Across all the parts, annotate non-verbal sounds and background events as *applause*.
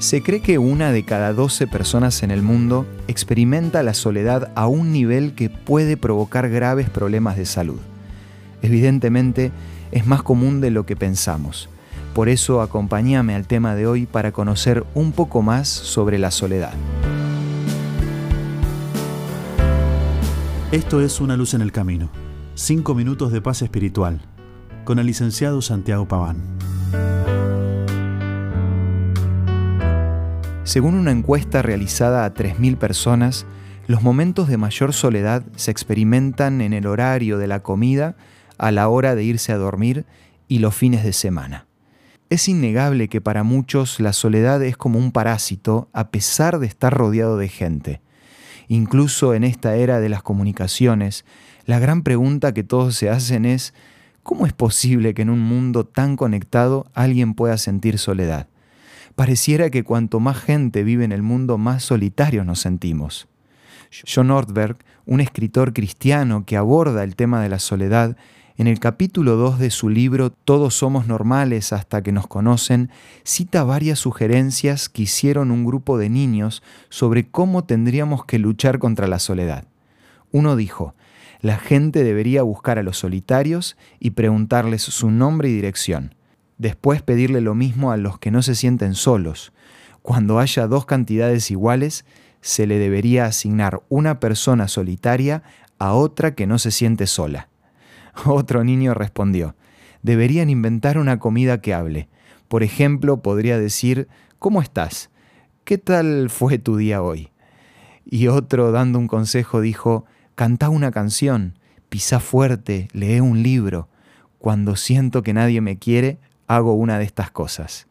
Se cree que una de cada 12 personas en el mundo experimenta la soledad a un nivel que puede provocar graves problemas de salud. Evidentemente, es más común de lo que pensamos. Por eso acompáñame al tema de hoy para conocer un poco más sobre la soledad. Esto es Una luz en el camino. Cinco minutos de paz espiritual. Con el licenciado Santiago Paván. Según una encuesta realizada a 3.000 personas, los momentos de mayor soledad se experimentan en el horario de la comida, a la hora de irse a dormir y los fines de semana. Es innegable que para muchos la soledad es como un parásito a pesar de estar rodeado de gente. Incluso en esta era de las comunicaciones, la gran pregunta que todos se hacen es, ¿cómo es posible que en un mundo tan conectado alguien pueda sentir soledad? Pareciera que cuanto más gente vive en el mundo, más solitarios nos sentimos. John Ortberg, un escritor cristiano que aborda el tema de la soledad, en el capítulo 2 de su libro Todos somos normales hasta que nos conocen, cita varias sugerencias que hicieron un grupo de niños sobre cómo tendríamos que luchar contra la soledad. Uno dijo, la gente debería buscar a los solitarios y preguntarles su nombre y dirección. Después pedirle lo mismo a los que no se sienten solos. Cuando haya dos cantidades iguales, se le debería asignar una persona solitaria a otra que no se siente sola. *laughs* Otro niño respondió, deberían inventar una comida que hable. Por ejemplo, podría decir, ¿cómo estás? ¿Qué tal fue tu día hoy? Y otro, dando un consejo, dijo, canta una canción, pisa fuerte, lee un libro. Cuando siento que nadie me quiere, hago una de estas cosas.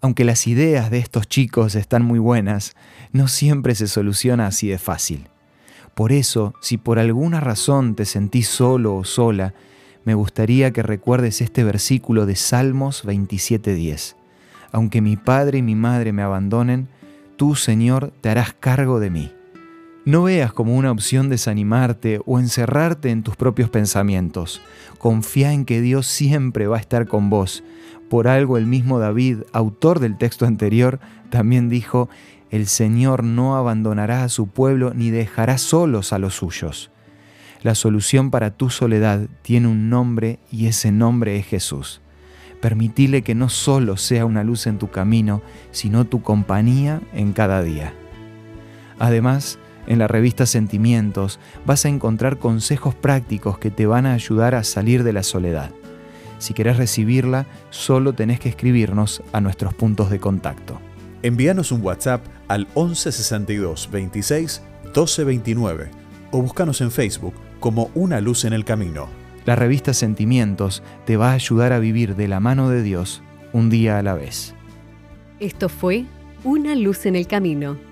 Aunque las ideas de estos chicos están muy buenas, no siempre se soluciona así de fácil. Por eso, si por alguna razón te sentís solo o sola, me gustaría que recuerdes este versículo de Salmos 27:10. Aunque mi padre y mi madre me abandonen, tú, Señor, te harás cargo de mí. No veas como una opción desanimarte o encerrarte en tus propios pensamientos. Confía en que Dios siempre va a estar con vos. Por algo el mismo David, autor del texto anterior, también dijo, el Señor no abandonará a su pueblo ni dejará solos a los suyos. La solución para tu soledad tiene un nombre y ese nombre es Jesús. Permitile que no solo sea una luz en tu camino, sino tu compañía en cada día. Además, en la revista Sentimientos vas a encontrar consejos prácticos que te van a ayudar a salir de la soledad. Si querés recibirla, solo tenés que escribirnos a nuestros puntos de contacto. Envíanos un WhatsApp al 1162 26 12 29 o búscanos en Facebook como Una Luz en el Camino. La revista Sentimientos te va a ayudar a vivir de la mano de Dios un día a la vez. Esto fue Una Luz en el Camino